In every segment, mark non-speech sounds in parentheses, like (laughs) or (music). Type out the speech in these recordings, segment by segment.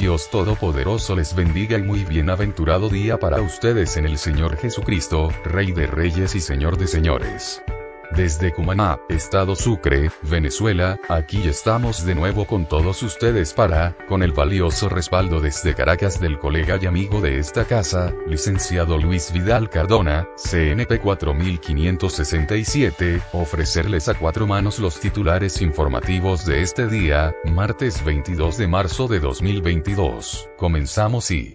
Dios Todopoderoso les bendiga y muy bienaventurado día para ustedes en el Señor Jesucristo, Rey de Reyes y Señor de Señores. Desde Cumaná, Estado Sucre, Venezuela, aquí estamos de nuevo con todos ustedes para, con el valioso respaldo desde Caracas del colega y amigo de esta casa, licenciado Luis Vidal Cardona, CNP 4567, ofrecerles a cuatro manos los titulares informativos de este día, martes 22 de marzo de 2022. Comenzamos y...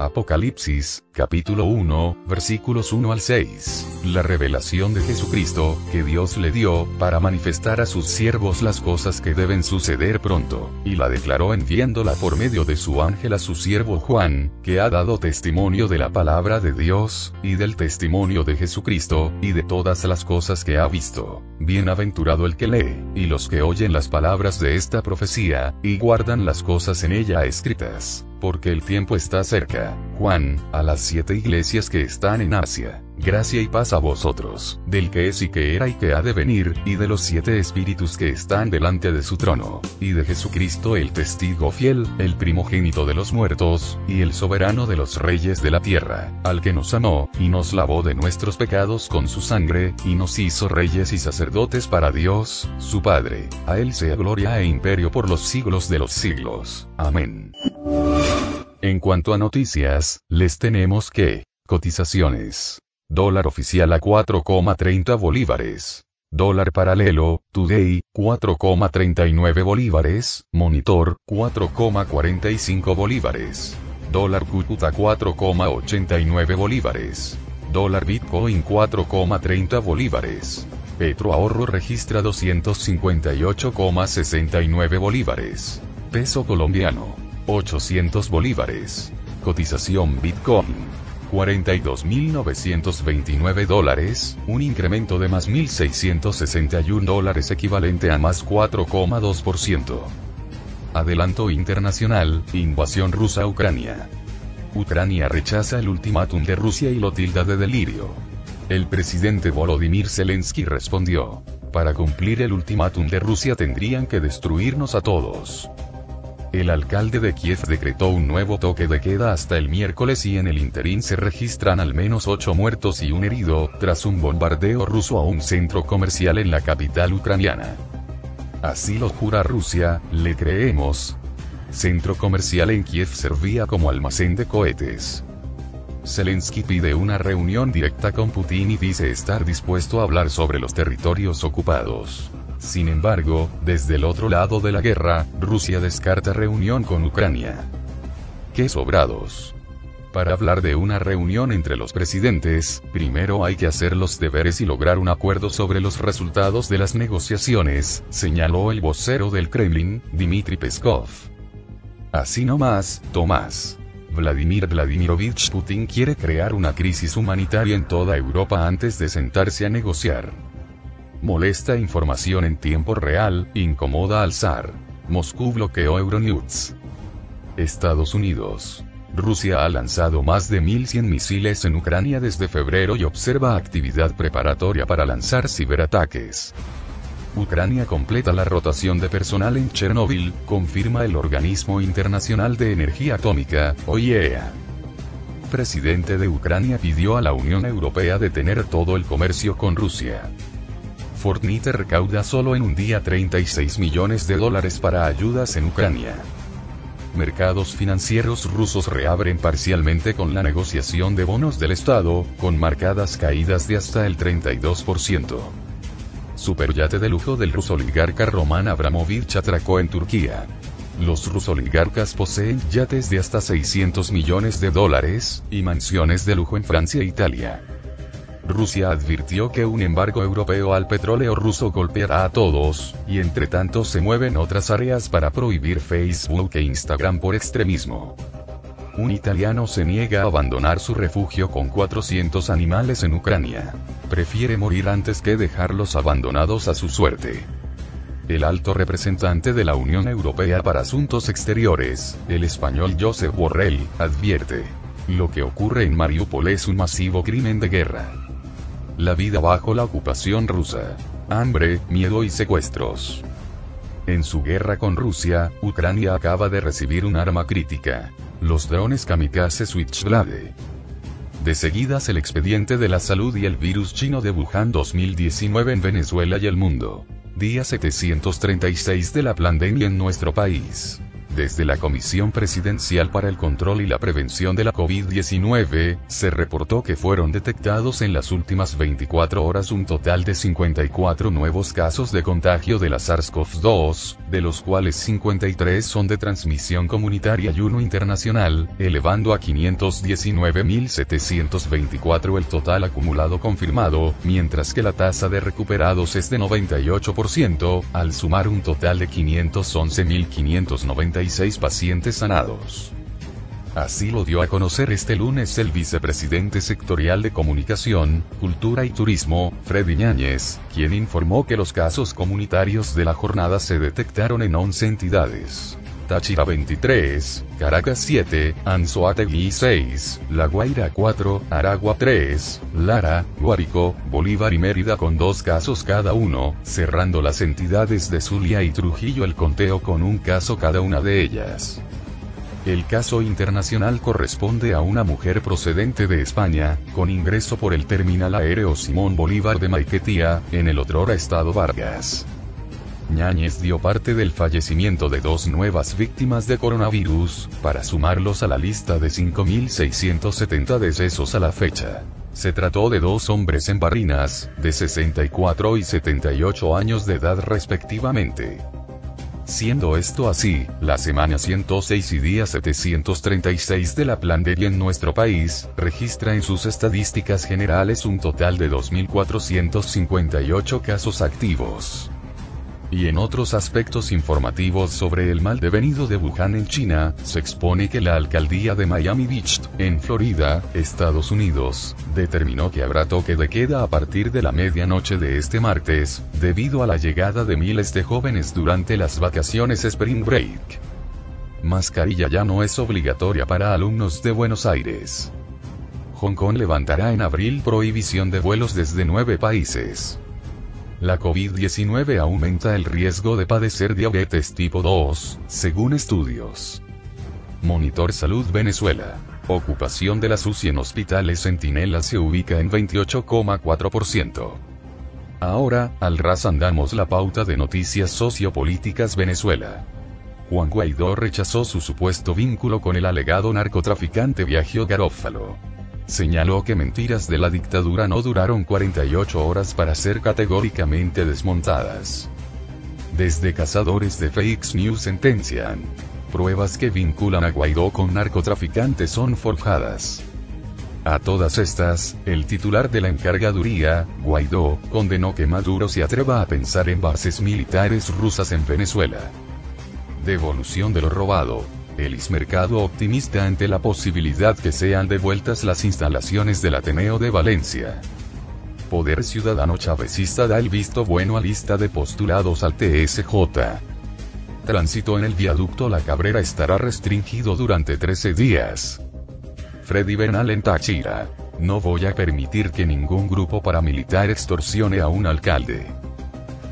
Apocalipsis, capítulo 1, versículos 1 al 6. La revelación de Jesucristo, que Dios le dio, para manifestar a sus siervos las cosas que deben suceder pronto, y la declaró enviándola por medio de su ángel a su siervo Juan, que ha dado testimonio de la palabra de Dios, y del testimonio de Jesucristo, y de todas las cosas que ha visto. Bienaventurado el que lee, y los que oyen las palabras de esta profecía, y guardan las cosas en ella escritas porque el tiempo está cerca. Juan, a las siete iglesias que están en Asia. Gracia y paz a vosotros, del que es y que era y que ha de venir, y de los siete espíritus que están delante de su trono, y de Jesucristo el testigo fiel, el primogénito de los muertos, y el soberano de los reyes de la tierra, al que nos amó, y nos lavó de nuestros pecados con su sangre, y nos hizo reyes y sacerdotes para Dios, su Padre. A él sea gloria e imperio por los siglos de los siglos. Amén. En cuanto a noticias, les tenemos que, cotizaciones. Dólar oficial a 4,30 bolívares. Dólar paralelo, Today, 4,39 bolívares, Monitor, 4,45 bolívares. Dólar Cúcuta 4,89 bolívares. Dólar Bitcoin 4,30 bolívares. Petro Ahorro registra 258,69 bolívares. Peso colombiano. 800 bolívares. Cotización Bitcoin. 42.929 dólares, un incremento de más 1.661 dólares equivalente a más 4,2%. Adelanto internacional, invasión rusa a Ucrania. Ucrania rechaza el ultimátum de Rusia y lo tilda de delirio. El presidente Volodymyr Zelensky respondió, para cumplir el ultimátum de Rusia tendrían que destruirnos a todos. El alcalde de Kiev decretó un nuevo toque de queda hasta el miércoles y en el interín se registran al menos ocho muertos y un herido, tras un bombardeo ruso a un centro comercial en la capital ucraniana. Así lo jura Rusia, le creemos. Centro comercial en Kiev servía como almacén de cohetes. Zelensky pide una reunión directa con Putin y dice estar dispuesto a hablar sobre los territorios ocupados. Sin embargo, desde el otro lado de la guerra, Rusia descarta reunión con Ucrania. ¡Qué sobrados! Para hablar de una reunión entre los presidentes, primero hay que hacer los deberes y lograr un acuerdo sobre los resultados de las negociaciones, señaló el vocero del Kremlin, Dmitry Peskov. Así nomás, Tomás. Vladimir Vladimirovich Putin quiere crear una crisis humanitaria en toda Europa antes de sentarse a negociar. Molesta información en tiempo real, incomoda al zar. Moscú bloqueó Euronews. Estados Unidos. Rusia ha lanzado más de 1.100 misiles en Ucrania desde febrero y observa actividad preparatoria para lanzar ciberataques. Ucrania completa la rotación de personal en Chernóbil, confirma el Organismo Internacional de Energía Atómica, OIEA. Presidente de Ucrania pidió a la Unión Europea detener todo el comercio con Rusia. Fortnite recauda solo en un día 36 millones de dólares para ayudas en Ucrania. mercados financieros rusos reabren parcialmente con la negociación de bonos del Estado, con marcadas caídas de hasta el 32%. Superyate de lujo del ruso oligarca Roman Abramovich atracó en Turquía. Los rusoligarcas poseen yates de hasta 600 millones de dólares, y mansiones de lujo en Francia e Italia. Rusia advirtió que un embargo europeo al petróleo ruso golpeará a todos, y entre tanto se mueven otras áreas para prohibir Facebook e Instagram por extremismo. Un italiano se niega a abandonar su refugio con 400 animales en Ucrania. Prefiere morir antes que dejarlos abandonados a su suerte. El alto representante de la Unión Europea para Asuntos Exteriores, el español Josep Borrell, advierte. Lo que ocurre en Mariupol es un masivo crimen de guerra. La vida bajo la ocupación rusa. Hambre, miedo y secuestros. En su guerra con Rusia, Ucrania acaba de recibir un arma crítica. Los drones kamikaze Switchblade. De seguidas el expediente de la salud y el virus chino de Wuhan 2019 en Venezuela y el mundo. Día 736 de la pandemia en nuestro país. Desde la Comisión Presidencial para el Control y la Prevención de la COVID-19, se reportó que fueron detectados en las últimas 24 horas un total de 54 nuevos casos de contagio de la SARS-CoV-2, de los cuales 53 son de transmisión comunitaria y uno internacional, elevando a 519.724 el total acumulado confirmado, mientras que la tasa de recuperados es de 98%, al sumar un total de 511.596 pacientes sanados. Así lo dio a conocer este lunes el vicepresidente sectorial de Comunicación, Cultura y Turismo, Freddy Ñáñez, quien informó que los casos comunitarios de la jornada se detectaron en 11 entidades. Táchira 23, Caracas 7, Anzoátegui 6, La Guaira 4, Aragua 3, Lara, Guárico, Bolívar y Mérida con dos casos cada uno, cerrando las entidades de Zulia y Trujillo el conteo con un caso cada una de ellas. El caso internacional corresponde a una mujer procedente de España, con ingreso por el terminal aéreo Simón Bolívar de Maiquetía, en el otrora estado Vargas. Ñáñez dio parte del fallecimiento de dos nuevas víctimas de coronavirus, para sumarlos a la lista de 5.670 decesos a la fecha. Se trató de dos hombres en Barrinas, de 64 y 78 años de edad respectivamente. Siendo esto así, la semana 106 y día 736 de la pandemia en nuestro país, registra en sus estadísticas generales un total de 2.458 casos activos. Y en otros aspectos informativos sobre el mal devenido de Wuhan en China, se expone que la alcaldía de Miami Beach, en Florida, Estados Unidos, determinó que habrá toque de queda a partir de la medianoche de este martes, debido a la llegada de miles de jóvenes durante las vacaciones Spring Break. Mascarilla ya no es obligatoria para alumnos de Buenos Aires. Hong Kong levantará en abril prohibición de vuelos desde nueve países. La COVID-19 aumenta el riesgo de padecer diabetes tipo 2, según estudios. Monitor Salud Venezuela. Ocupación de la SUSI en hospitales Centinela se ubica en 28,4%. Ahora, al ras andamos la pauta de noticias sociopolíticas Venezuela. Juan Guaidó rechazó su supuesto vínculo con el alegado narcotraficante Viagio Garófalo señaló que mentiras de la dictadura no duraron 48 horas para ser categóricamente desmontadas. Desde cazadores de fake news sentencian. Pruebas que vinculan a Guaidó con narcotraficantes son forjadas. A todas estas, el titular de la encargaduría, Guaidó, condenó que Maduro se atreva a pensar en bases militares rusas en Venezuela. Devolución de lo robado, el Mercado optimista ante la posibilidad que sean devueltas las instalaciones del Ateneo de Valencia. Poder Ciudadano Chavecista da el visto bueno a lista de postulados al TSJ. Tránsito en el viaducto La Cabrera estará restringido durante 13 días. Freddy Bernal en Táchira. No voy a permitir que ningún grupo paramilitar extorsione a un alcalde.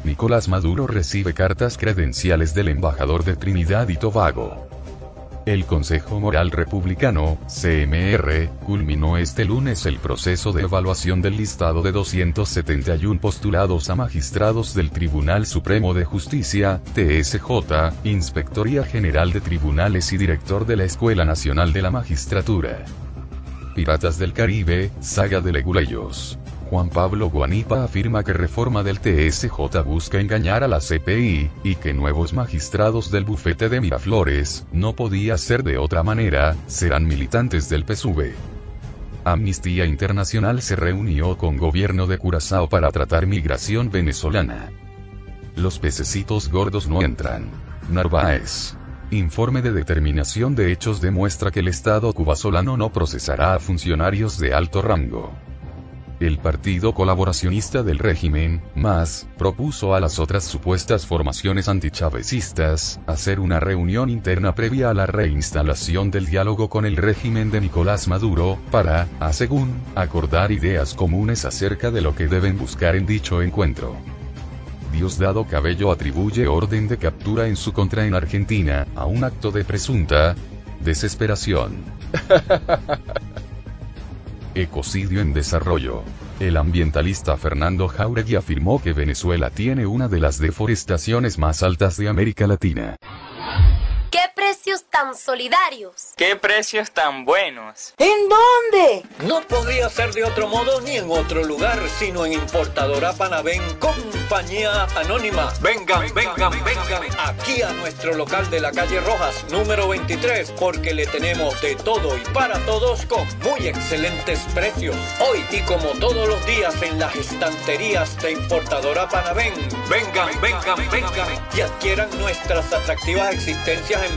Nicolás Maduro recibe cartas credenciales del embajador de Trinidad y Tobago. El Consejo Moral Republicano, CMR, culminó este lunes el proceso de evaluación del listado de 271 postulados a magistrados del Tribunal Supremo de Justicia, TSJ, Inspectoría General de Tribunales y director de la Escuela Nacional de la Magistratura. Piratas del Caribe, saga de leguleyos. Juan Pablo Guanipa afirma que reforma del TSJ busca engañar a la CPI, y que nuevos magistrados del bufete de Miraflores, no podía ser de otra manera, serán militantes del PSUV. Amnistía Internacional se reunió con gobierno de Curazao para tratar migración venezolana. Los pececitos gordos no entran. Narváez. Informe de determinación de hechos demuestra que el Estado cubasolano no procesará a funcionarios de alto rango. El partido colaboracionista del régimen, MAS, propuso a las otras supuestas formaciones antichavecistas, hacer una reunión interna previa a la reinstalación del diálogo con el régimen de Nicolás Maduro, para, a según, acordar ideas comunes acerca de lo que deben buscar en dicho encuentro. Diosdado Cabello atribuye orden de captura en su contra en Argentina, a un acto de presunta desesperación. (laughs) Ecocidio en desarrollo. El ambientalista Fernando Jauregui afirmó que Venezuela tiene una de las deforestaciones más altas de América Latina. ¡Qué precios tan solidarios! ¡Qué precios tan buenos! ¿En dónde? No podría ser de otro modo ni en otro lugar, sino en Importadora Panavén, compañía anónima. Vengan, vengan, vengan aquí a nuestro local de la calle Rojas, número 23, porque le tenemos de todo y para todos con muy excelentes precios. Hoy y como todos los días en las estanterías de Importadora Panavén, vengan, vengan, vengan y adquieran nuestras atractivas existencias en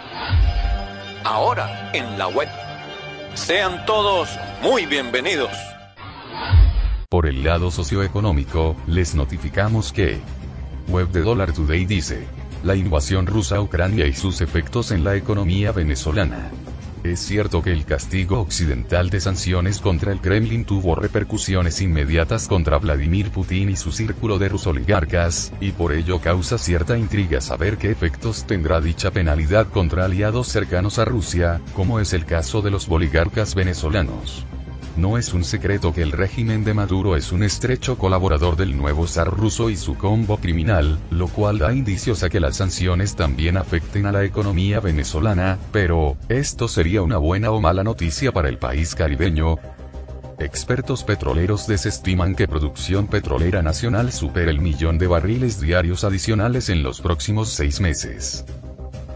Ahora en la web. Sean todos muy bienvenidos. Por el lado socioeconómico, les notificamos que Web de Dollar Today dice, la invasión rusa a Ucrania y sus efectos en la economía venezolana. Es cierto que el castigo occidental de sanciones contra el Kremlin tuvo repercusiones inmediatas contra Vladimir Putin y su círculo de rusoligarcas, y por ello causa cierta intriga saber qué efectos tendrá dicha penalidad contra aliados cercanos a Rusia, como es el caso de los boligarcas venezolanos. No es un secreto que el régimen de Maduro es un estrecho colaborador del nuevo zar ruso y su combo criminal, lo cual da indicios a que las sanciones también afecten a la economía venezolana, pero, ¿esto sería una buena o mala noticia para el país caribeño? Expertos petroleros desestiman que producción petrolera nacional supere el millón de barriles diarios adicionales en los próximos seis meses.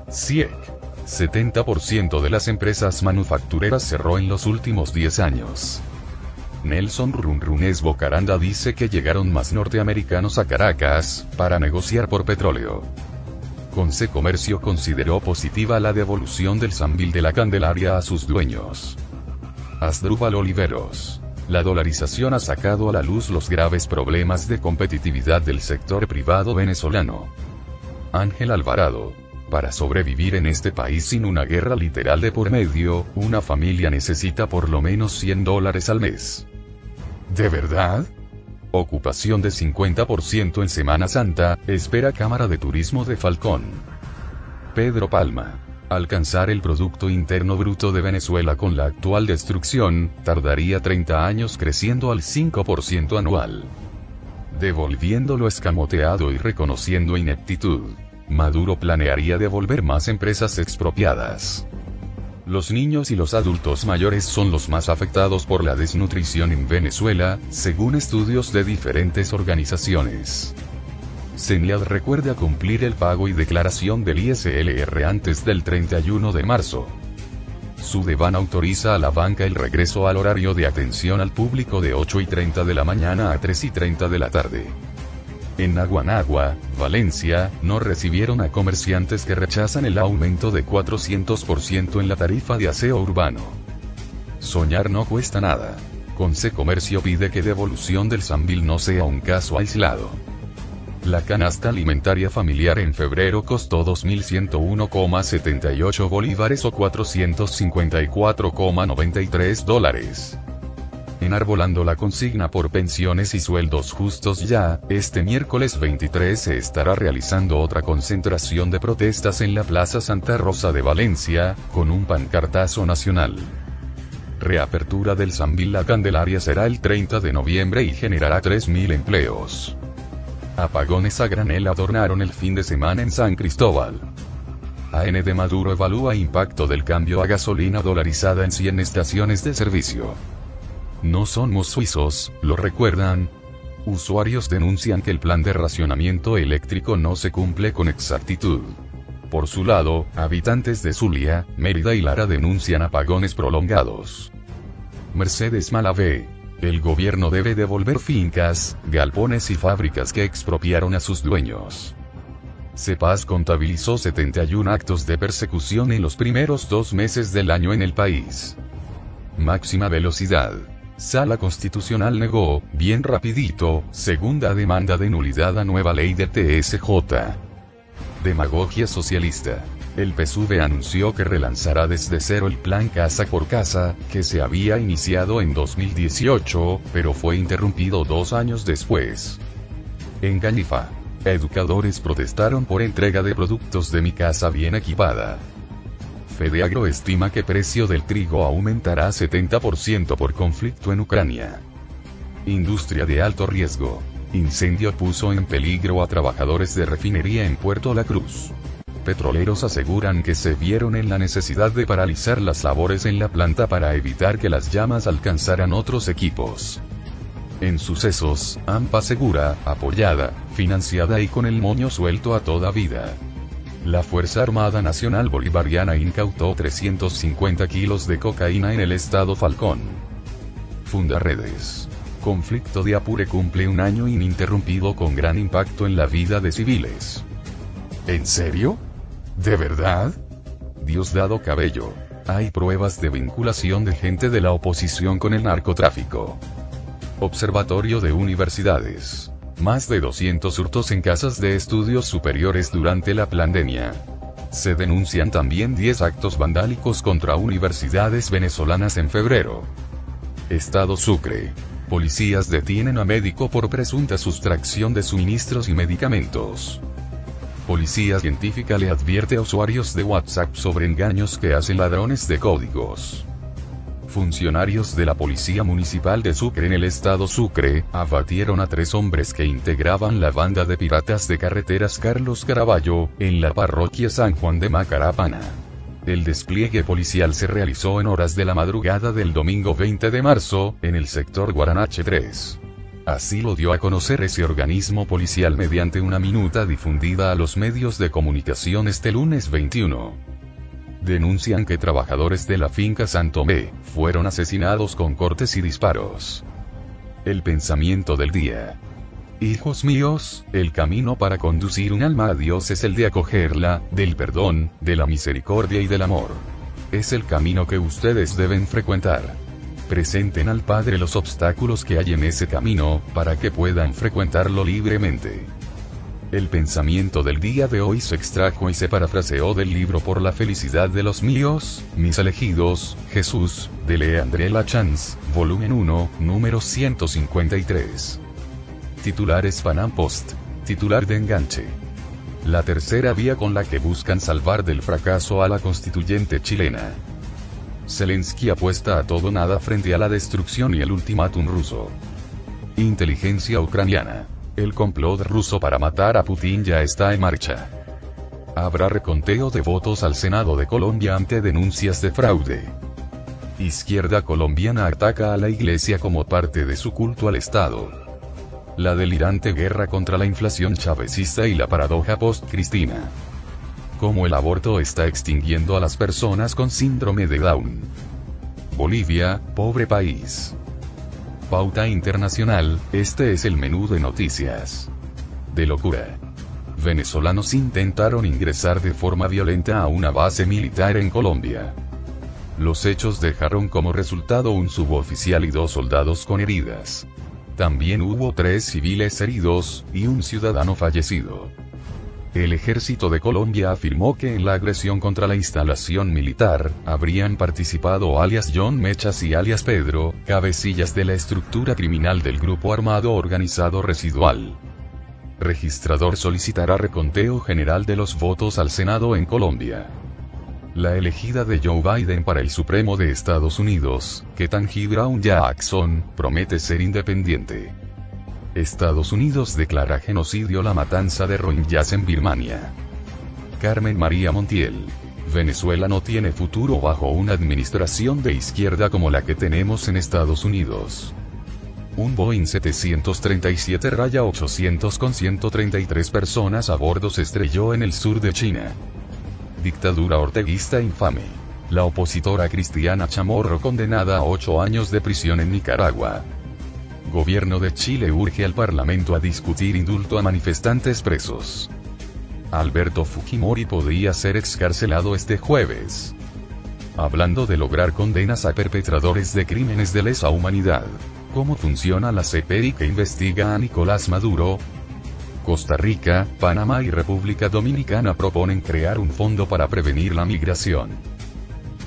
CIEC 70% de las empresas manufactureras cerró en los últimos 10 años. Nelson Runrunes Bocaranda dice que llegaron más norteamericanos a Caracas, para negociar por petróleo. Conce Comercio consideró positiva la devolución del Sambil de la Candelaria a sus dueños. Asdrúbal Oliveros. La dolarización ha sacado a la luz los graves problemas de competitividad del sector privado venezolano. Ángel Alvarado para sobrevivir en este país sin una guerra literal de por medio, una familia necesita por lo menos 100 dólares al mes. ¿De verdad? Ocupación de 50% en Semana Santa, espera Cámara de Turismo de Falcón. Pedro Palma. Alcanzar el Producto Interno Bruto de Venezuela con la actual destrucción, tardaría 30 años creciendo al 5% anual. Devolviendo lo escamoteado y reconociendo ineptitud. Maduro planearía devolver más empresas expropiadas. Los niños y los adultos mayores son los más afectados por la desnutrición en Venezuela, según estudios de diferentes organizaciones. CENIAD recuerda cumplir el pago y declaración del ISLR antes del 31 de marzo. Sudeban autoriza a la banca el regreso al horario de atención al público de 8 y 30 de la mañana a 3 y 30 de la tarde. En Aguanagua, Valencia, no recibieron a comerciantes que rechazan el aumento de 400% en la tarifa de aseo urbano. Soñar no cuesta nada. Conce Comercio pide que devolución del Sambil no sea un caso aislado. La canasta alimentaria familiar en febrero costó 2.101,78 bolívares o 454,93 dólares. Enarbolando la consigna por pensiones y sueldos justos ya, este miércoles 23 se estará realizando otra concentración de protestas en la Plaza Santa Rosa de Valencia, con un pancartazo nacional. Reapertura del Sambil La Candelaria será el 30 de noviembre y generará 3.000 empleos. Apagones a granel adornaron el fin de semana en San Cristóbal. AN de Maduro evalúa impacto del cambio a gasolina dolarizada en 100 estaciones de servicio. No somos suizos, ¿lo recuerdan? Usuarios denuncian que el plan de racionamiento eléctrico no se cumple con exactitud. Por su lado, habitantes de Zulia, Mérida y Lara denuncian apagones prolongados. Mercedes Malave. El gobierno debe devolver fincas, galpones y fábricas que expropiaron a sus dueños. CEPAS contabilizó 71 actos de persecución en los primeros dos meses del año en el país. Máxima velocidad. Sala Constitucional negó, bien rapidito, segunda demanda de nulidad a nueva ley de TSJ. Demagogia socialista. El PSUV anunció que relanzará desde cero el plan casa por casa, que se había iniciado en 2018, pero fue interrumpido dos años después. En Canifa. Educadores protestaron por entrega de productos de mi casa bien equipada. Fedeagro estima que precio del trigo aumentará 70% por conflicto en Ucrania. Industria de alto riesgo. Incendio puso en peligro a trabajadores de refinería en Puerto La Cruz. Petroleros aseguran que se vieron en la necesidad de paralizar las labores en la planta para evitar que las llamas alcanzaran otros equipos. En sucesos, AMPA segura, apoyada, financiada y con el moño suelto a toda vida. La Fuerza Armada Nacional Bolivariana incautó 350 kilos de cocaína en el estado Falcón. Funda Redes. Conflicto de Apure cumple un año ininterrumpido con gran impacto en la vida de civiles. ¿En serio? ¿De verdad? Diosdado Cabello. Hay pruebas de vinculación de gente de la oposición con el narcotráfico. Observatorio de Universidades. Más de 200 hurtos en casas de estudios superiores durante la pandemia. Se denuncian también 10 actos vandálicos contra universidades venezolanas en febrero. Estado Sucre. Policías detienen a médico por presunta sustracción de suministros y medicamentos. Policía científica le advierte a usuarios de WhatsApp sobre engaños que hacen ladrones de códigos. Funcionarios de la Policía Municipal de Sucre en el estado Sucre, abatieron a tres hombres que integraban la banda de piratas de carreteras Carlos Caraballo, en la parroquia San Juan de Macarapana. El despliegue policial se realizó en horas de la madrugada del domingo 20 de marzo, en el sector Guaranache 3. Así lo dio a conocer ese organismo policial mediante una minuta difundida a los medios de comunicación este lunes 21 denuncian que trabajadores de la finca Santomé fueron asesinados con cortes y disparos. El pensamiento del día. Hijos míos, el camino para conducir un alma a Dios es el de acogerla, del perdón, de la misericordia y del amor. Es el camino que ustedes deben frecuentar. Presenten al Padre los obstáculos que hay en ese camino, para que puedan frecuentarlo libremente. El pensamiento del día de hoy se extrajo y se parafraseó del libro Por la felicidad de los míos, mis elegidos, Jesús, de Leandre Lachance, volumen 1, número 153. Titulares Panam Post. Titular de enganche. La tercera vía con la que buscan salvar del fracaso a la constituyente chilena. Zelensky apuesta a todo nada frente a la destrucción y el ultimátum ruso. Inteligencia ucraniana. El complot ruso para matar a Putin ya está en marcha. Habrá reconteo de votos al Senado de Colombia ante denuncias de fraude. Izquierda colombiana ataca a la iglesia como parte de su culto al Estado. La delirante guerra contra la inflación chavecista y la paradoja post-Cristina. Cómo el aborto está extinguiendo a las personas con síndrome de Down. Bolivia, pobre país. Pauta internacional, este es el menú de noticias. De locura. Venezolanos intentaron ingresar de forma violenta a una base militar en Colombia. Los hechos dejaron como resultado un suboficial y dos soldados con heridas. También hubo tres civiles heridos, y un ciudadano fallecido. El ejército de Colombia afirmó que en la agresión contra la instalación militar, habrían participado alias John Mechas y alias Pedro, cabecillas de la estructura criminal del grupo armado organizado residual. Registrador solicitará reconteo general de los votos al Senado en Colombia. La elegida de Joe Biden para el Supremo de Estados Unidos, Ketanji Brown Jackson, promete ser independiente. Estados Unidos declara genocidio la matanza de Rohingyas en Birmania. Carmen María Montiel. Venezuela no tiene futuro bajo una administración de izquierda como la que tenemos en Estados Unidos. Un Boeing 737-800 con 133 personas a bordo se estrelló en el sur de China. Dictadura orteguista infame. La opositora Cristiana Chamorro condenada a 8 años de prisión en Nicaragua. Gobierno de Chile urge al Parlamento a discutir indulto a manifestantes presos. Alberto Fujimori podría ser excarcelado este jueves. Hablando de lograr condenas a perpetradores de crímenes de lesa humanidad. ¿Cómo funciona la CPI que investiga a Nicolás Maduro? Costa Rica, Panamá y República Dominicana proponen crear un fondo para prevenir la migración.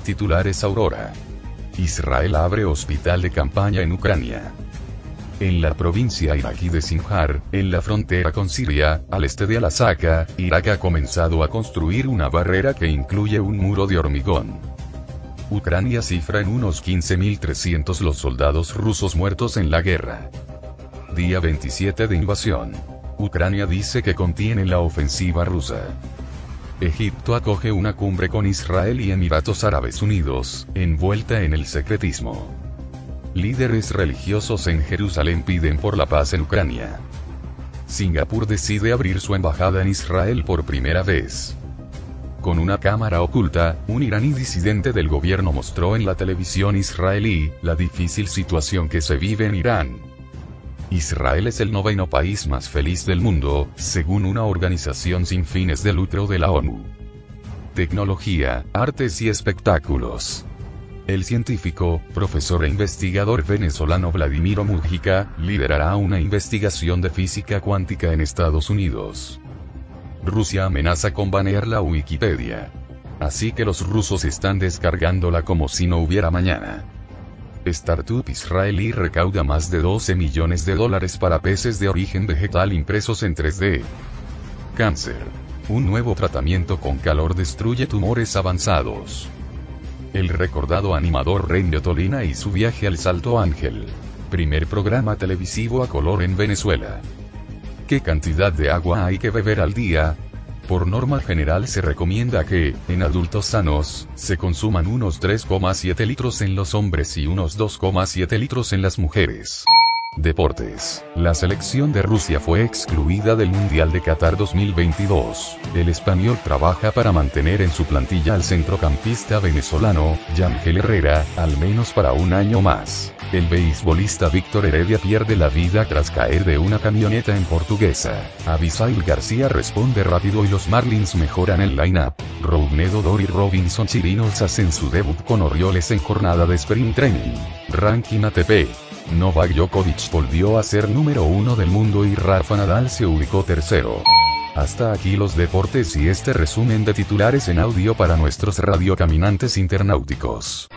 Titulares Aurora. Israel abre hospital de campaña en Ucrania. En la provincia iraquí de Sinjar, en la frontera con Siria, al este de Al-Aqsa, Irak ha comenzado a construir una barrera que incluye un muro de hormigón. Ucrania cifra en unos 15.300 los soldados rusos muertos en la guerra. Día 27 de invasión. Ucrania dice que contiene la ofensiva rusa. Egipto acoge una cumbre con Israel y Emiratos Árabes Unidos, envuelta en el secretismo. Líderes religiosos en Jerusalén piden por la paz en Ucrania. Singapur decide abrir su embajada en Israel por primera vez. Con una cámara oculta, un iraní disidente del gobierno mostró en la televisión israelí la difícil situación que se vive en Irán. Israel es el noveno país más feliz del mundo, según una organización sin fines de lucro de la ONU. Tecnología, artes y espectáculos. El científico, profesor e investigador venezolano Vladimiro Mujica, liderará una investigación de física cuántica en Estados Unidos. Rusia amenaza con banear la Wikipedia. Así que los rusos están descargándola como si no hubiera mañana. Startup israelí recauda más de 12 millones de dólares para peces de origen vegetal impresos en 3D. Cáncer. Un nuevo tratamiento con calor destruye tumores avanzados el recordado animador Renio Tolina y su viaje al Salto Ángel. Primer programa televisivo a color en Venezuela. ¿Qué cantidad de agua hay que beber al día? Por norma general se recomienda que, en adultos sanos, se consuman unos 3,7 litros en los hombres y unos 2,7 litros en las mujeres. Deportes. La selección de Rusia fue excluida del Mundial de Qatar 2022. El español trabaja para mantener en su plantilla al centrocampista venezolano, Yangel Herrera, al menos para un año más. El beisbolista Víctor Heredia pierde la vida tras caer de una camioneta en Portuguesa. Abisail García responde rápido y los Marlins mejoran el line-up. Rounedo Dory Robinson Chirinos hacen su debut con Orioles en jornada de sprint training. Ranking ATP. Novak Djokovic volvió a ser número uno del mundo y Rafa Nadal se ubicó tercero. Hasta aquí los deportes y este resumen de titulares en audio para nuestros radiocaminantes internauticos.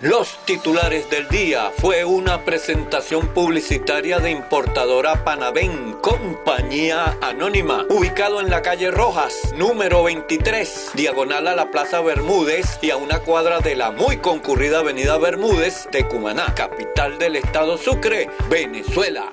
Los titulares del día fue una presentación publicitaria de importadora Panavén, compañía anónima, ubicado en la calle Rojas, número 23, diagonal a la Plaza Bermúdez y a una cuadra de la muy concurrida Avenida Bermúdez de Cumaná, capital del estado Sucre, Venezuela.